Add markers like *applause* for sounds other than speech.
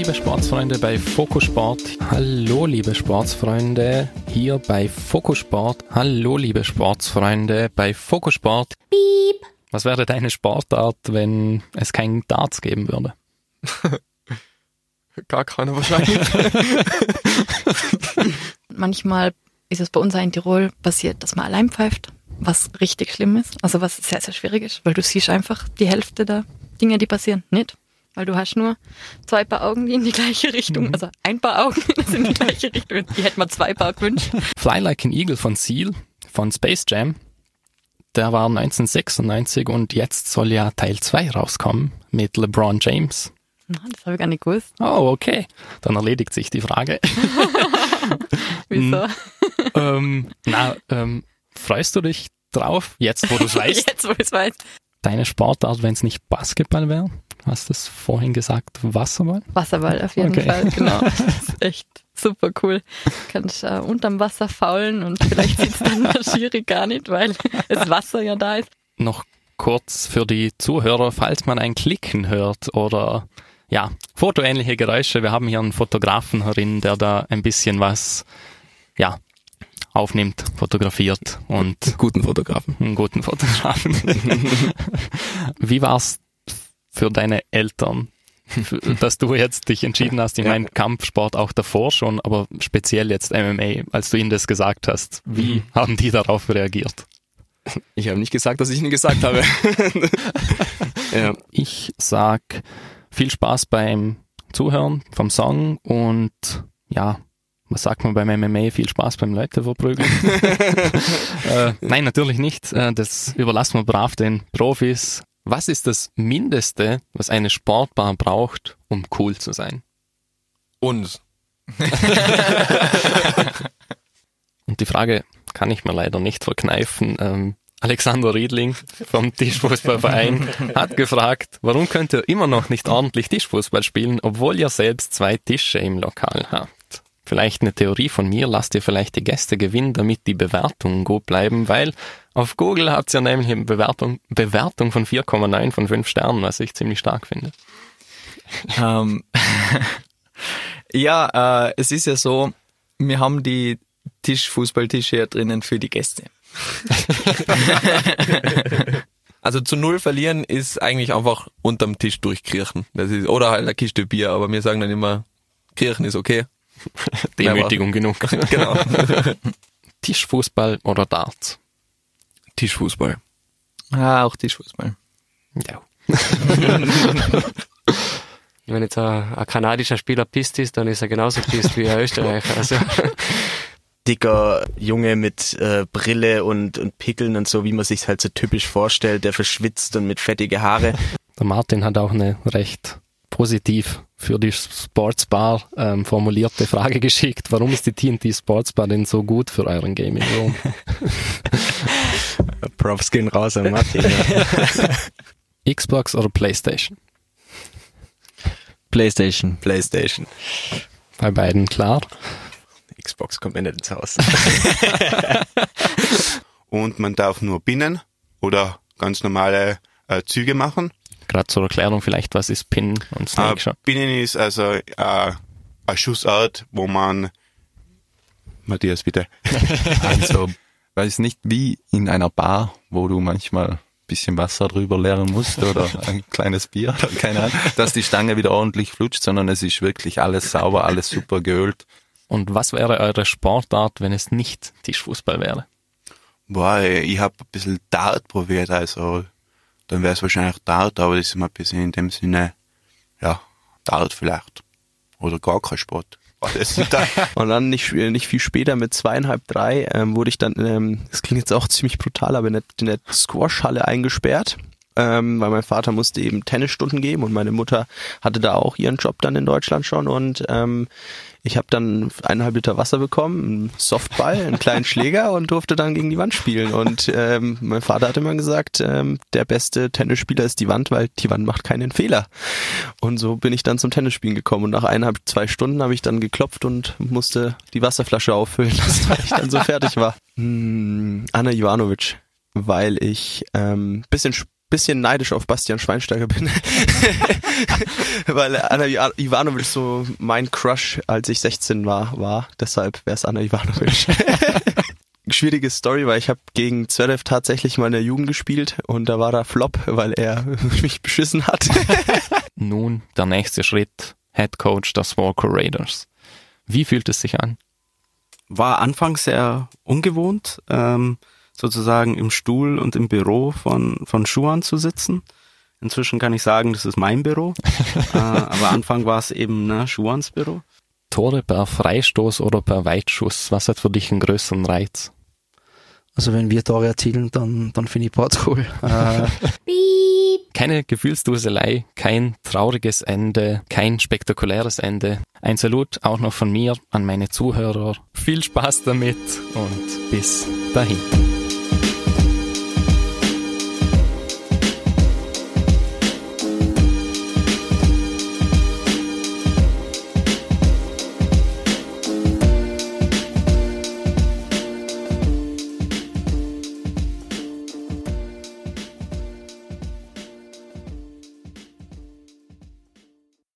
Hallo liebe Sportsfreunde bei Fokusport. Hallo liebe Sportsfreunde hier bei Fokusport. Hallo liebe Sportsfreunde bei Fokusport. Piep. Was wäre deine Sportart, wenn es kein Darts geben würde? *laughs* Gar keine wahrscheinlich. *laughs* Manchmal ist es bei uns in Tirol passiert, dass man allein pfeift, was richtig schlimm ist, also was sehr, sehr schwierig ist, weil du siehst einfach die Hälfte der Dinge, die passieren, nicht. Weil du hast nur zwei Paar Augen, die in die gleiche Richtung, mhm. also ein Paar Augen, *laughs* das in die gleiche Richtung. Die hätte man zwei Paar gewünscht. Fly Like an Eagle von Seal, von Space Jam, der war 1996 und jetzt soll ja Teil 2 rauskommen mit LeBron James. Das habe ich gar nicht gewusst. Oh, okay. Dann erledigt sich die Frage. *laughs* Wieso? ähm, na, ähm, freust du dich drauf, jetzt wo du es *laughs* weißt? jetzt wo ich es weiß. Deine Sportart, wenn es nicht Basketball wäre? Hast du es vorhin gesagt, Wasserball? Wasserball auf jeden okay. Fall, genau. *laughs* Das ist echt super cool. Kannst äh, unterm Wasser faulen und vielleicht sieht es dann der Schiri gar nicht, weil *laughs* das Wasser ja da ist. Noch kurz für die Zuhörer, falls man ein Klicken hört oder ja, fotoähnliche Geräusche. Wir haben hier einen Fotografen herin, der da ein bisschen was ja, aufnimmt, fotografiert und guten Fotografen. Einen guten Fotografen. *laughs* Wie war's für deine Eltern, dass du jetzt dich entschieden hast, ich meine Kampfsport auch davor schon, aber speziell jetzt MMA, als du ihnen das gesagt hast, wie mhm. haben die darauf reagiert? Ich habe nicht gesagt, dass ich ihnen gesagt habe. *laughs* ja. Ich sag viel Spaß beim Zuhören vom Song und ja, was sagt man beim MMA? Viel Spaß beim Leute verprügeln. *laughs* äh, nein, natürlich nicht. Äh, das überlassen wir brav den Profis. Was ist das Mindeste, was eine Sportbar braucht, um cool zu sein? Uns. *laughs* Und die Frage kann ich mir leider nicht verkneifen. Ähm, Alexander Riedling vom Tischfußballverein *laughs* hat gefragt, warum könnt ihr immer noch nicht ordentlich Tischfußball spielen, obwohl ihr selbst zwei Tische im Lokal habt? Vielleicht eine Theorie von mir, lasst ihr vielleicht die Gäste gewinnen, damit die Bewertungen gut bleiben, weil auf Google habt ihr nämlich eine Bewertung, Bewertung von 4,9 von 5 Sternen, was ich ziemlich stark finde. *laughs* Ähm, *laughs* ja, äh, es ist ja so, wir haben die Tischfußballtische ja drinnen für die Gäste. *laughs* also zu null verlieren ist eigentlich einfach unterm Tisch durchkirchen. Das ist, oder halt eine Kiste Bier, aber wir sagen dann immer, Kirchen ist okay. Demütigung genug. genau. Tischfußball oder Darts? Tischfußball. Ah, auch Tischfußball. Ja. *laughs* Wenn jetzt ein, ein, kanadischer Spieler pisst ist, dann ist er genauso pisst wie ein Österreicher. Also. *laughs* Dicker Junge mit äh, Brille und, und Pickeln und so, wie man sich halt so typisch vorstellt, der verschwitzt und mit fettige Haare. Der Martin hat auch eine recht positiv für die Sportsbar ähm, formulierte Frage *laughs* geschickt. Warum ist die TNT Sportsbar denn so gut für euren Gaming Room? *laughs* Props gehen raus an Martin. Ja. *laughs* Xbox oder Playstation? Playstation. Playstation. Bei beiden klar. Xbox kommt mir nicht ins Haus. Und man darf nur Binnen oder ganz normale äh, Züge machen gerade zur Erklärung vielleicht, was ist Pin und Snake uh, Pinnen ist also uh, eine Schussart, wo man Matthias, bitte. *laughs* also, weiß nicht wie in einer Bar, wo du manchmal ein bisschen Wasser drüber leeren musst oder *laughs* ein kleines Bier oder keine Ahnung, dass die Stange wieder ordentlich flutscht, sondern es ist wirklich alles sauber, alles super geölt. Und was wäre eure Sportart, wenn es nicht Tischfußball wäre? Boah, ich habe ein bisschen Dart probiert, also dann wäre es wahrscheinlich Dart, aber das ist immer ein bisschen in dem Sinne, ja, Dart vielleicht. Oder gar kein Sport. *laughs* und dann nicht, nicht viel später mit zweieinhalb, drei, ähm, wurde ich dann, ähm, das klingt jetzt auch ziemlich brutal, aber in der, in der Squash-Halle eingesperrt ähm, weil mein Vater musste eben Tennisstunden geben und meine Mutter hatte da auch ihren Job dann in Deutschland schon und ähm, ich habe dann eineinhalb Liter Wasser bekommen, einen Softball, einen kleinen Schläger und durfte dann gegen die Wand spielen. Und ähm, mein Vater hatte immer gesagt, ähm, der beste Tennisspieler ist die Wand, weil die Wand macht keinen Fehler. Und so bin ich dann zum Tennisspielen gekommen. Und nach eineinhalb, zwei Stunden habe ich dann geklopft und musste die Wasserflasche auffüllen, weil *laughs* ich dann so fertig war. Hm, Anna Ivanovic, weil ich ähm, bisschen bisschen neidisch auf Bastian Schweinsteiger bin. *laughs* Weil Anna Ivanovic so mein Crush, als ich 16 war, war. Deshalb wäre es Anna Ivanovic. *laughs* Schwierige Story, weil ich habe gegen Zverev tatsächlich mal in der Jugend gespielt und da war er Flop, weil er *laughs* mich beschissen hat. Nun der nächste Schritt, Head Coach der Walker Raiders. Wie fühlt es sich an? War anfangs sehr ungewohnt, ähm, sozusagen im Stuhl und im Büro von, von Schuan zu sitzen. Inzwischen kann ich sagen, das ist mein Büro. *laughs* äh, aber Anfang war es eben ne, Schuans Büro. Tore per Freistoß oder per Weitschuss, was hat für dich einen größeren Reiz? Also wenn wir Tore erzielen, dann, dann finde ich Portugal. *laughs* Äh, Keine Gefühlsduselei, kein trauriges Ende, kein spektakuläres Ende. Ein Salut auch noch von mir an meine Zuhörer. Viel Spaß damit und bis dahin.